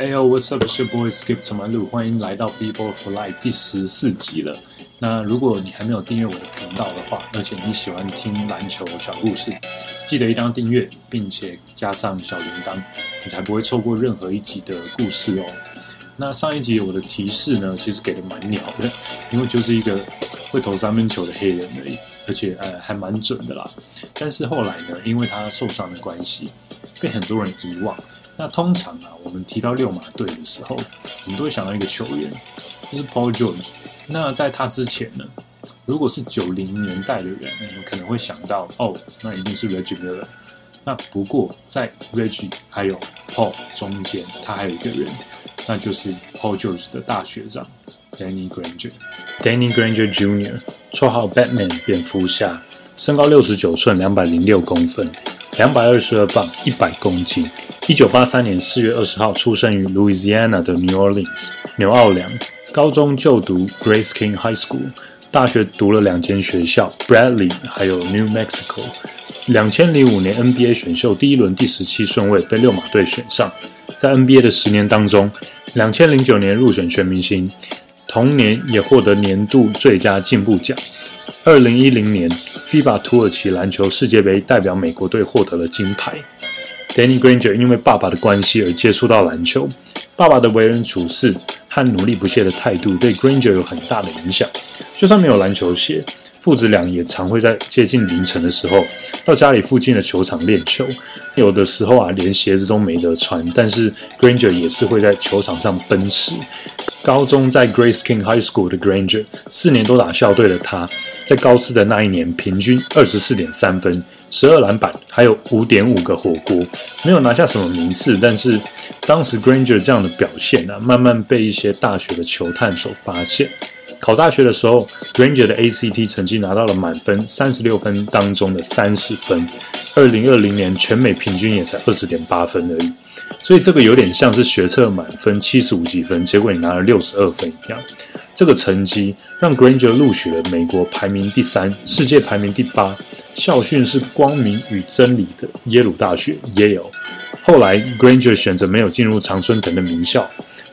Hey yo, what's up? It's your boy Skip 陈曼路，欢迎来到 b b o for Life 第十四集了。那如果你还没有订阅我的频道的话，而且你喜欢听篮球小故事，记得一定要订阅，并且加上小铃铛，你才不会错过任何一集的故事哦。那上一集我的提示呢，其实给的蛮鸟的，因为就是一个会投三分球的黑人而已，而且呃还蛮准的啦。但是后来呢，因为他受伤的关系，被很多人遗忘。那通常啊，我们提到六马队的时候，我们都会想到一个球员，就是 Paul George。那在他之前呢，如果是九零年代的人，你们可能会想到哦，那一定是 Reggie Miller。那不过在 Reggie 还有 Paul 中间，他还有一个人，那就是 Paul George 的大学长 Danny Granger。Danny Granger Jr. 绰号 Batman 蝙蝠侠，身高六十九寸，两百零六公分，两百二十二磅，一百公斤。一九八三年四月二十号出生于 Louisiana 的 New Orleans 纽奥良，高中就读 Grace King High School，大学读了两间学校 Bradley 还有 New Mexico。两千零五年 NBA 选秀第一轮第十七顺位被六马队选上，在 NBA 的十年当中，两千零九年入选全明星，同年也获得年度最佳进步奖。二零一零年 FIBA 土耳其篮球世界杯代表美国队获得了金牌。Danny Granger 因为爸爸的关系而接触到篮球，爸爸的为人处事和努力不懈的态度对 Granger 有很大的影响。就算没有篮球鞋，父子俩也常会在接近凌晨的时候到家里附近的球场练球。有的时候啊，连鞋子都没得穿，但是 Granger 也是会在球场上奔驰。高中在 Grace King High School 的 Granger，四年都打校队的他，在高四的那一年，平均二十四点三分。十二篮板，还有五点五个火锅，没有拿下什么名次，但是当时 Granger 这样的表现呢，慢慢被一些大学的球探所发现。考大学的时候，Granger 的 ACT 成绩拿到了满分三十六分当中的三十分，二零二零年全美平均也才二十点八分而已，所以这个有点像是学测满分七十五几分，结果你拿了六十二分一样。这个成绩让 Granger 录取了美国排名第三、世界排名第八、校训是光明与真理的耶鲁大学 Yale。后来 Granger 选择没有进入常春藤的名校，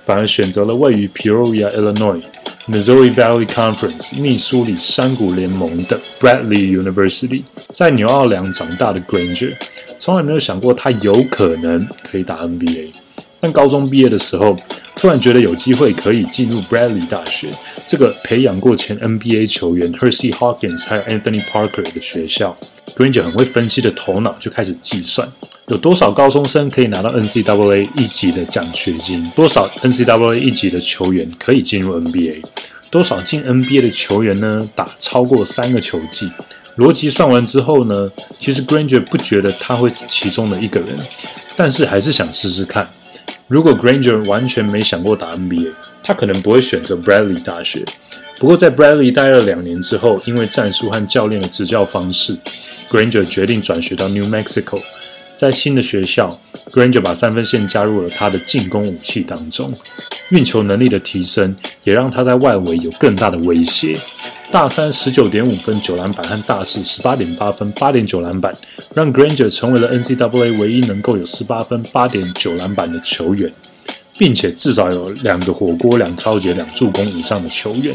反而选择了位于 Peoria, Illinois, Missouri Valley Conference 密苏里山谷联盟的 Bradley University。在纽奥良长大的 Granger 从来没有想过他有可能可以打 NBA。但高中毕业的时候，突然觉得有机会可以进入 Bradley 大学这个培养过前 NBA 球员 Hersey Hawkins 还有 Anthony Parker 的学校。Granger 很会分析的头脑就开始计算，有多少高中生可以拿到 NCAA 一级的奖学金，多少 NCAA 一级的球员可以进入 NBA，多少进 NBA 的球员呢？打超过三个球季。逻辑算完之后呢，其实 Granger 不觉得他会是其中的一个人，但是还是想试试看。如果 Granger 完全没想过打 NBA，他可能不会选择 Bradley 大学。不过在 Bradley 待了两年之后，因为战术和教练的执教方式，Granger 决定转学到 New Mexico。在新的学校，Granger 把三分线加入了他的进攻武器当中，运球能力的提升也让他在外围有更大的威胁。大三十九点五分九篮板和大四十八点八分八点九篮板，让 Granger 成为了 NCAA 唯一能够有十八分八点九篮板的球员，并且至少有两个火锅、两超级、两助攻以上的球员。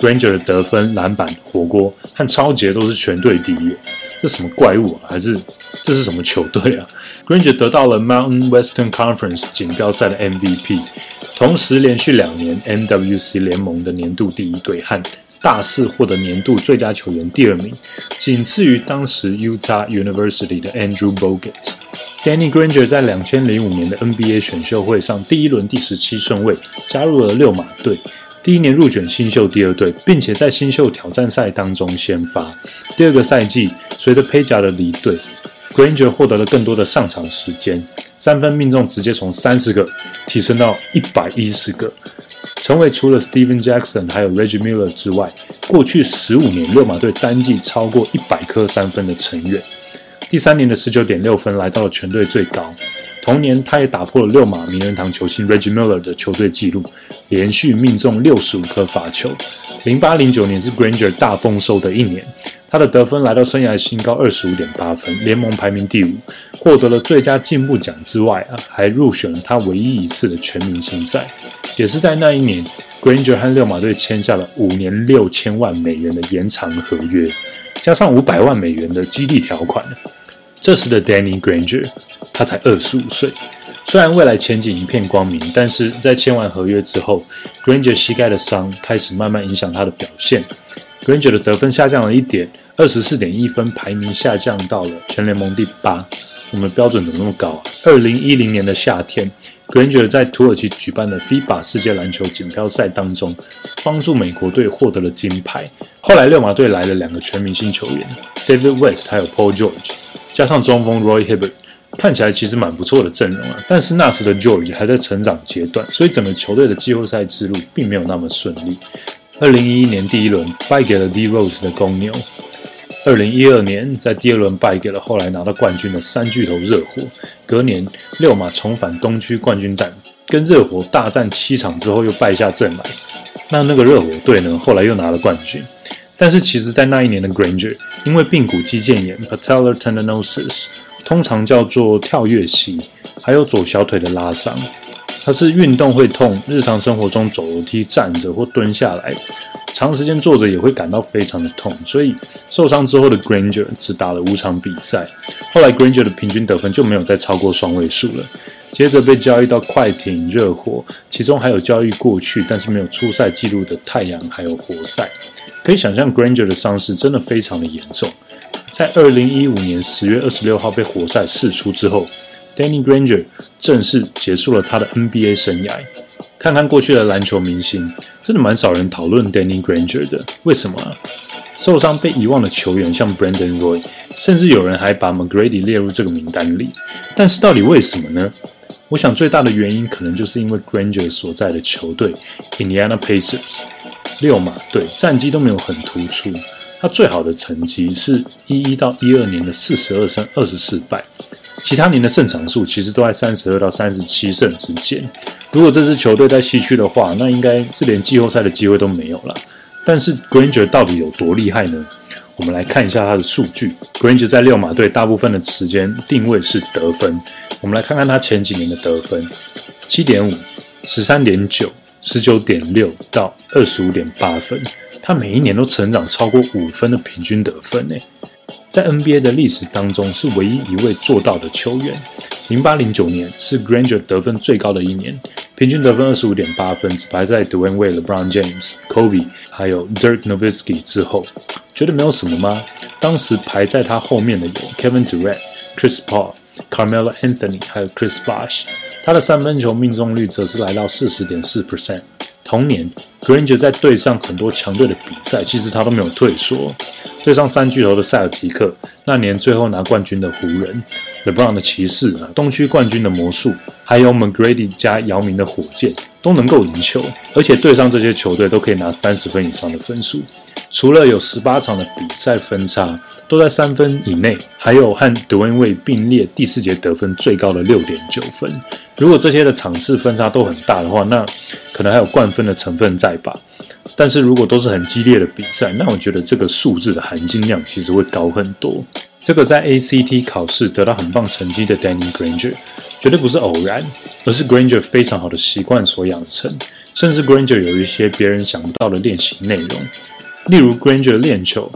Granger 的得分、篮板、火锅和超级都是全队第一，这什么怪物啊？还是这是什么球队啊？Granger 得到了 Mountain Western Conference 锦标赛的 MVP，同时连续两年 MWC 联盟的年度第一队和大四获得年度最佳球员第二名，仅次于当时 Utah University 的 Andrew Bogut。Danny Granger 在两千零五年的 NBA 选秀会上第一轮第十七顺位加入了六马队，第一年入选新秀第二队，并且在新秀挑战赛当中先发。第二个赛季，随着佩贾的离队，Granger 获得了更多的上场时间，三分命中直接从三十个提升到一百一十个。成为除了 Steven Jackson 还有 Reggie Miller 之外，过去十五年六马队单季超过一百颗三分的成员。第三年的十九点六分来到了全队最高。同年，他也打破了六马名人堂球星 Reggie Miller 的球队纪录，连续命中六十五颗罚球。零八零九年是 Granger 大丰收的一年，他的得分来到生涯新高二十五点八分，联盟排名第五，获得了最佳进步奖之外啊，还入选了他唯一一次的全明星赛。也是在那一年，Granger 和六马队签下了五年六千万美元的延长合约，加上五百万美元的激励条款。这时的 Danny Granger，他才二十五岁。虽然未来前景一片光明，但是在签完合约之后，Granger 膝盖的伤开始慢慢影响他的表现。Granger 的得分下降了一点，二十四点一分，排名下降到了全联盟第八。我们标准怎么那么高啊？二零一零年的夏天，Granger 在土耳其举办的 FIBA 世界篮球锦标赛当中，帮助美国队获得了金牌。后来六马队来了两个全明星球员，David West 还有 Paul George，加上中锋 Roy Hibbert。看起来其实蛮不错的阵容啊，但是那时的 George 还在成长阶段，所以整个球队的季后赛之路并没有那么顺利。二零一一年第一轮败给了 D Rose 的公牛，二零一二年在第二轮败给了后来拿到冠军的三巨头热火。隔年六马重返东区冠军战，跟热火大战七场之后又败下阵来。那那个热火队呢，后来又拿了冠军。但是其实，在那一年的 Granger 因为髌骨肌腱炎 （patellar tendinosis）。通常叫做跳跃膝，还有左小腿的拉伤，它是运动会痛，日常生活中走楼梯、站着或蹲下来，长时间坐着也会感到非常的痛。所以受伤之后的 Granger 只打了五场比赛，后来 Granger 的平均得分就没有再超过双位数了。接着被交易到快艇、热火，其中还有交易过去但是没有出赛记录的太阳还有活塞。可以想象 Granger 的伤势真的非常的严重。在二零一五年十月二十六号被活塞释出之后，Danny Granger 正式结束了他的 NBA 生涯。看看过去的篮球明星，真的蛮少人讨论 Danny Granger 的。为什么？受伤被遗忘的球员像 Brandon Roy，甚至有人还把 McGrady 列入这个名单里。但是到底为什么呢？我想最大的原因可能就是因为 Granger 所在的球队 Indiana Pacers 六马队战绩都没有很突出。他最好的成绩是一一到一二年的四十二胜二十四败，其他年的胜场数其实都在三十二到三十七胜之间。如果这支球队在西区的话，那应该是连季后赛的机会都没有了。但是 Granger 到底有多厉害呢？我们来看一下他的数据。Granger 在六马队大部分的时间定位是得分。我们来看看他前几年的得分：七点五、十三点九、十九点六到二十五点八分。他每一年都成长超过五分的平均得分呢，在 NBA 的历史当中是唯一一位做到的球员。零八零九年是 Granger 得分最高的一年，平均得分二十五点八分，只排在 Dwayne Wade、LeBron James、Kobe 还有 Dirk Nowitzki 之后。觉得没有什么吗？当时排在他后面的有 Kevin Durant、Chris Paul、Carmelo Anthony 还有 Chris Bosh。他的三分球命中率则是来到四十点四 percent。同年，Granger 在对上很多强队的比赛，其实他都没有退缩。对上三巨头的塞尔皮克，那年最后拿冠军的湖人，LeBron 的骑士啊，东区冠军的魔术，还有 McGrady 加姚明的火箭，都能够赢球。而且对上这些球队，都可以拿三十分以上的分数。除了有十八场的比赛分差都在三分以内，还有和德文卫并列第四节得分最高的六点九分。如果这些的场次分差都很大的话，那可能还有冠分的成分在吧。但是如果都是很激烈的比赛，那我觉得这个数字的含金量其实会高很多。这个在 ACT 考试得到很棒成绩的 Danny Granger，绝对不是偶然，而是 Granger 非常好的习惯所养成，甚至 Granger 有一些别人想不到的练习内容。例如 Granger 练球，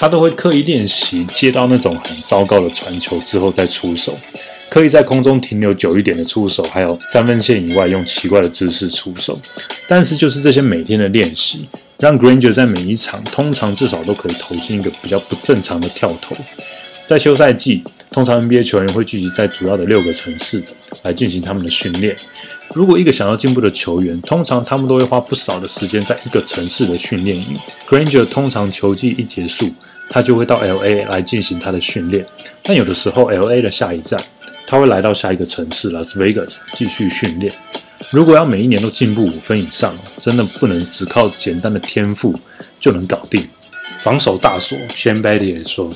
他都会刻意练习接到那种很糟糕的传球之后再出手，刻意在空中停留久一点的出手，还有三分线以外用奇怪的姿势出手。但是就是这些每天的练习，让 Granger 在每一场通常至少都可以投进一个比较不正常的跳投。在休赛季，通常 NBA 球员会聚集在主要的六个城市来进行他们的训练。如果一个想要进步的球员，通常他们都会花不少的时间在一个城市的训练营。Granger 通常球季一结束，他就会到 LA 来进行他的训练。但有的时候，LA 的下一站，他会来到下一个城市 Las Vegas 继续训练。如果要每一年都进步五分以上，真的不能只靠简单的天赋就能搞定。防守大锁 Shane Battier 也说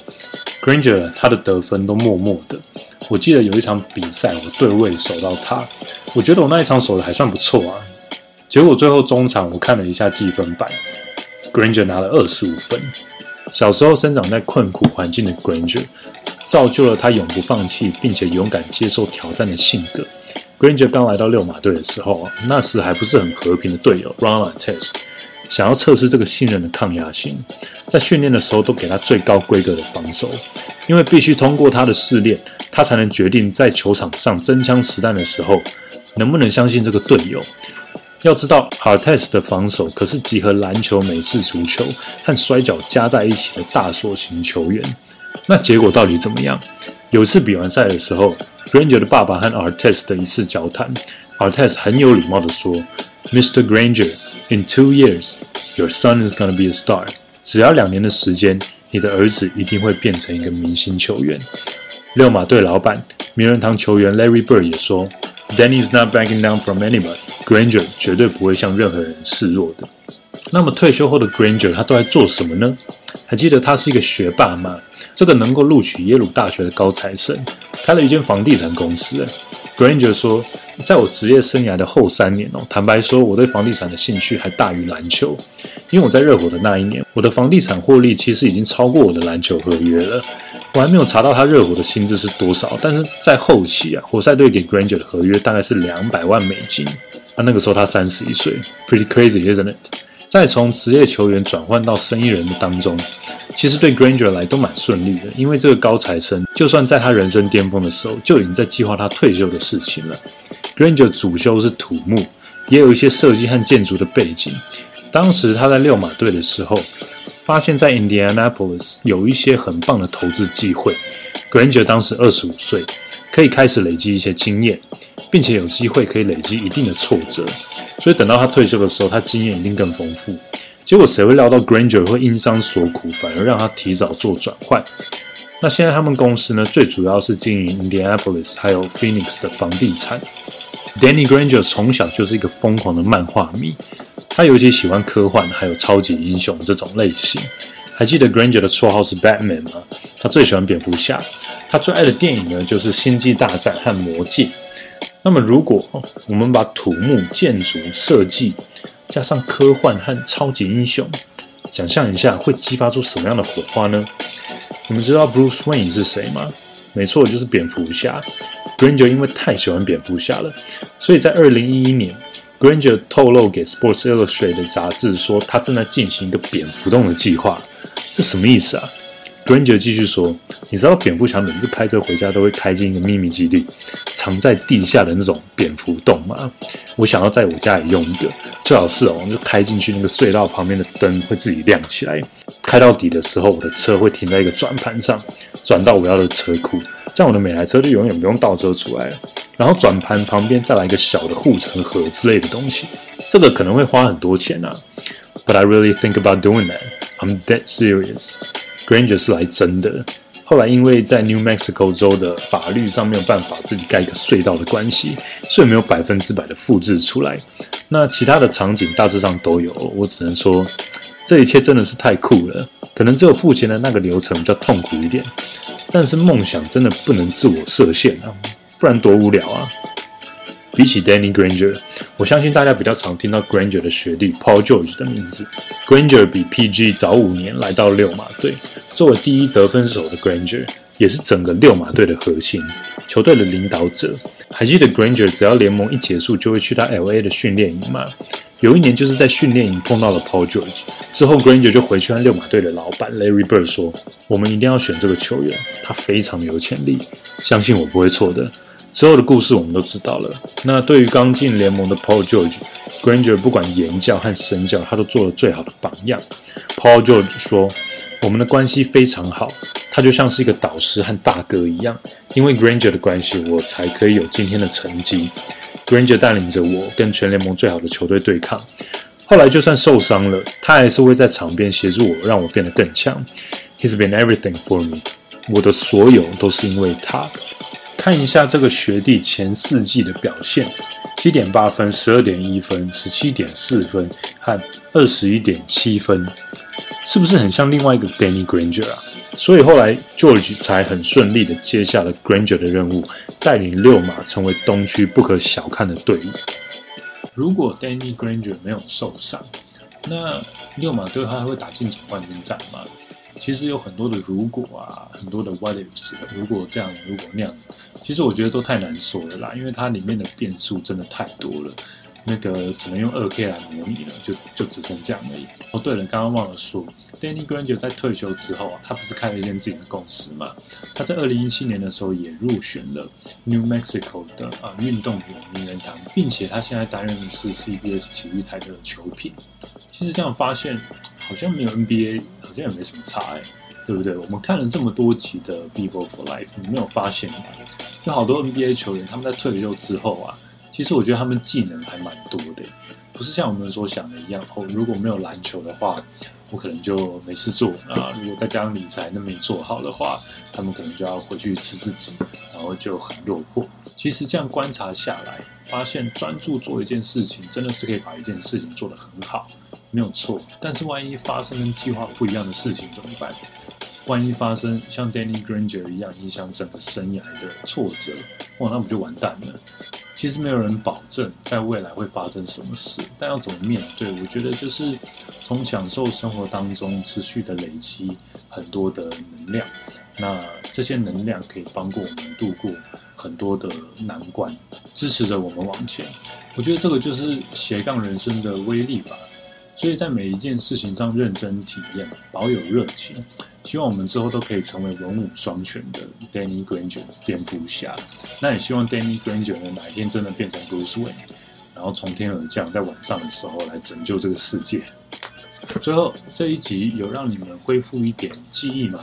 ，Granger 他的得分都默默的。我记得有一场比赛，我对位守到他，我觉得我那一场守的还算不错啊。结果最后中场我看了一下积分板，Granger 拿了二十五分。小时候生长在困苦环境的 Granger，造就了他永不放弃并且勇敢接受挑战的性格。Granger 刚来到六马队的时候，那时还不是很和平的队友 Ron Artest，想要测试这个信任的抗压性，在训练的时候都给他最高规格的防守，因为必须通过他的试炼，他才能决定在球场上真枪实弹的时候能不能相信这个队友。要知道，Artest 的防守可是集合篮球、美式足球和摔跤加在一起的大锁型球员。那结果到底怎么样？有一次比完赛的时候，Granger 的爸爸和 Artes 的一次交谈，Artes 很有礼貌地说：“Mr. Granger，in two years, your son is gonna be a star。只要两年的时间，你的儿子一定会变成一个明星球员。”六马队老板、名人堂球员 Larry Bird 也说。Danny's not backing down from anyone. Granger 绝对不会向任何人示弱的。那么退休后的 Granger 他都在做什么呢？还记得他是一个学霸吗？这个能够录取耶鲁大学的高材生，开了一间房地产公司。Granger 说。在我职业生涯的后三年哦，坦白说，我对房地产的兴趣还大于篮球。因为我在热火的那一年，我的房地产获利其实已经超过我的篮球合约了。我还没有查到他热火的薪资是多少，但是在后期啊，活塞队给 Granger 的合约大概是两百万美金。啊那个时候他三十一岁，pretty crazy，isn't it？再从职业球员转换到生意人的当中，其实对 Granger 来都蛮顺利的，因为这个高材生就算在他人生巅峰的时候，就已经在计划他退休的事情了。Granger 主修是土木，也有一些设计和建筑的背景。当时他在六马队的时候，发现，在 Indianapolis 有一些很棒的投资机会。Granger 当时二十五岁，可以开始累积一些经验，并且有机会可以累积一定的挫折。所以等到他退休的时候，他经验一定更丰富。结果谁会料到 Granger 会因伤所苦，反而让他提早做转换？那现在他们公司呢，最主要是经营 Indianapolis 还有 Phoenix 的房地产。Danny Granger 从小就是一个疯狂的漫画迷，他尤其喜欢科幻还有超级英雄这种类型。还记得 Granger 的绰号是 Batman 吗？他最喜欢蝙蝠侠，他最爱的电影呢就是《星际大战》和《魔戒》。那么，如果我们把土木建筑设计加上科幻和超级英雄，想象一下会激发出什么样的火花呢？你们知道 Bruce Wayne 是谁吗？没错，就是蝙蝠侠。Granger 因为太喜欢蝙蝠侠了，所以在二零一一年，Granger 透露给 Sports Illustrated 杂志说，他正在进行一个蝙蝠洞的计划。这什么意思啊？Granger 继续说：“你知道蝙蝠侠每次开车回家都会开进一个秘密基地，藏在地下的那种蝙蝠洞吗？我想要在我家里用一个，最好是哦，就开进去那个隧道旁边的灯会自己亮起来。开到底的时候，我的车会停在一个转盘上，转到我要的车库，这样我的每台车就永远不用倒车出来了。然后转盘旁边再来一个小的护城河之类的东西，这个可能会花很多钱啊。But I really think about doing that. I'm that serious.” Granger 是来真的。后来因为在 New Mexico 州的法律上没有办法自己盖一个隧道的关系，所以没有百分之百的复制出来。那其他的场景大致上都有。我只能说，这一切真的是太酷了。可能只有付钱的那个流程比较痛苦一点，但是梦想真的不能自我设限啊，不然多无聊啊。比起 Danny Granger，我相信大家比较常听到 Granger 的学弟 Paul George 的名字。Granger 比 PG 早五年来到六马队，作为第一得分手的 Granger，也是整个六马队的核心，球队的领导者。还记得 Granger 只要联盟一结束就会去到 LA 的训练营吗？有一年就是在训练营碰到了 Paul George，之后 Granger 就回去和六马队的老板 Larry Bird 说：“我们一定要选这个球员，他非常有潜力，相信我不会错的。”之后的故事我们都知道了。那对于刚进联盟的 Paul George，Granger 不管言教和身教，他都做了最好的榜样。Paul George 说：“我们的关系非常好，他就像是一个导师和大哥一样。因为 Granger 的关系，我才可以有今天的成绩。Granger 带领着我跟全联盟最好的球队对抗。后来就算受伤了，他还是会在场边协助我，让我变得更强。He's been everything for me。我的所有都是因为他。”看一下这个学弟前四季的表现：七点八分、十二点一分、十七点四分和二十一点七分，是不是很像另外一个 Danny Granger 啊？所以后来 George 才很顺利的接下了 Granger 的任务，带领六马成为东区不可小看的队伍。如果 Danny Granger 没有受伤，那六马队他还会打进总冠军战吗？其实有很多的如果啊，很多的 values，如果这样，如果那样，其实我觉得都太难说了啦，因为它里面的变数真的太多了。那个只能用二 K 来模拟了，就就只剩这样而已。哦，对了，刚刚忘了说，Danny Granger 在退休之后啊，他不是开了一间自己的公司嘛？他在二零一七年的时候也入选了 New Mexico 的啊运动员名人堂，并且他现在担任的是 CBS 体育台的球评。其实这样发现，好像没有 NBA，好像也没什么差哎，对不对？我们看了这么多集的 People for Life，你没有发现？有好多 NBA 球员他们在退休之后啊。其实我觉得他们技能还蛮多的，不是像我们所想的一样。哦，如果没有篮球的话，我可能就没事做啊。如果再加上理财都没做好的话，他们可能就要回去吃自己，然后就很落魄。其实这样观察下来，发现专注做一件事情，真的是可以把一件事情做得很好，没有错。但是万一发生跟计划不一样的事情怎么办？万一发生像 Danny Granger 一样影响整个生涯的挫折，哇，那不就完蛋了？其实没有人保证在未来会发生什么事，但要怎么面对？我觉得就是从享受生活当中持续的累积很多的能量，那这些能量可以帮过我们度过很多的难关，支持着我们往前。我觉得这个就是斜杠人生的威力吧。所以在每一件事情上认真体验，保有热情。希望我们之后都可以成为文武双全的 Danny Granger 蝙蝠侠。那也希望 Danny Granger 呢哪一天真的变成 Bruce Wayne，然后从天而降，在晚上的时候来拯救这个世界。最后这一集有让你们恢复一点记忆吗？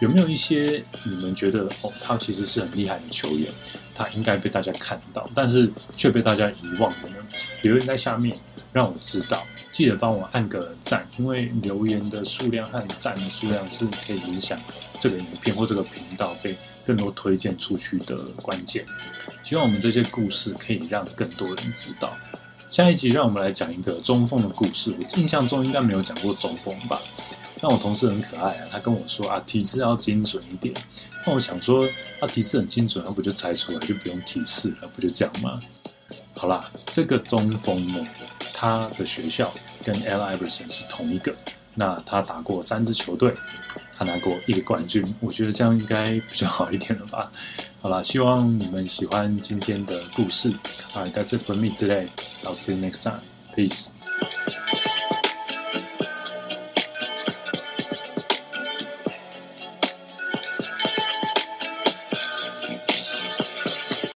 有没有一些你们觉得哦，他其实是很厉害的球员，他应该被大家看到，但是却被大家遗忘的呢？留言在下面。让我知道，记得帮我按个赞，因为留言的数量和赞的数量是可以影响这个影片或这个频道被更多推荐出去的关键。希望我们这些故事可以让更多人知道。下一集让我们来讲一个中锋的故事。我印象中应该没有讲过中锋吧？但我同事很可爱啊，他跟我说啊，提示要精准一点。那我想说，啊，提示很精准，那不就猜出来就不用提示了，不就这样吗？好啦，这个中锋呢，他的学校跟 L. Iverson 是同一个。那他打过三支球队，他拿过一个冠军。我觉得这样应该比较好一点了吧。好啦，希望你们喜欢今天的故事。啊、right,，That's it for me today. I'll see you next time. Peace.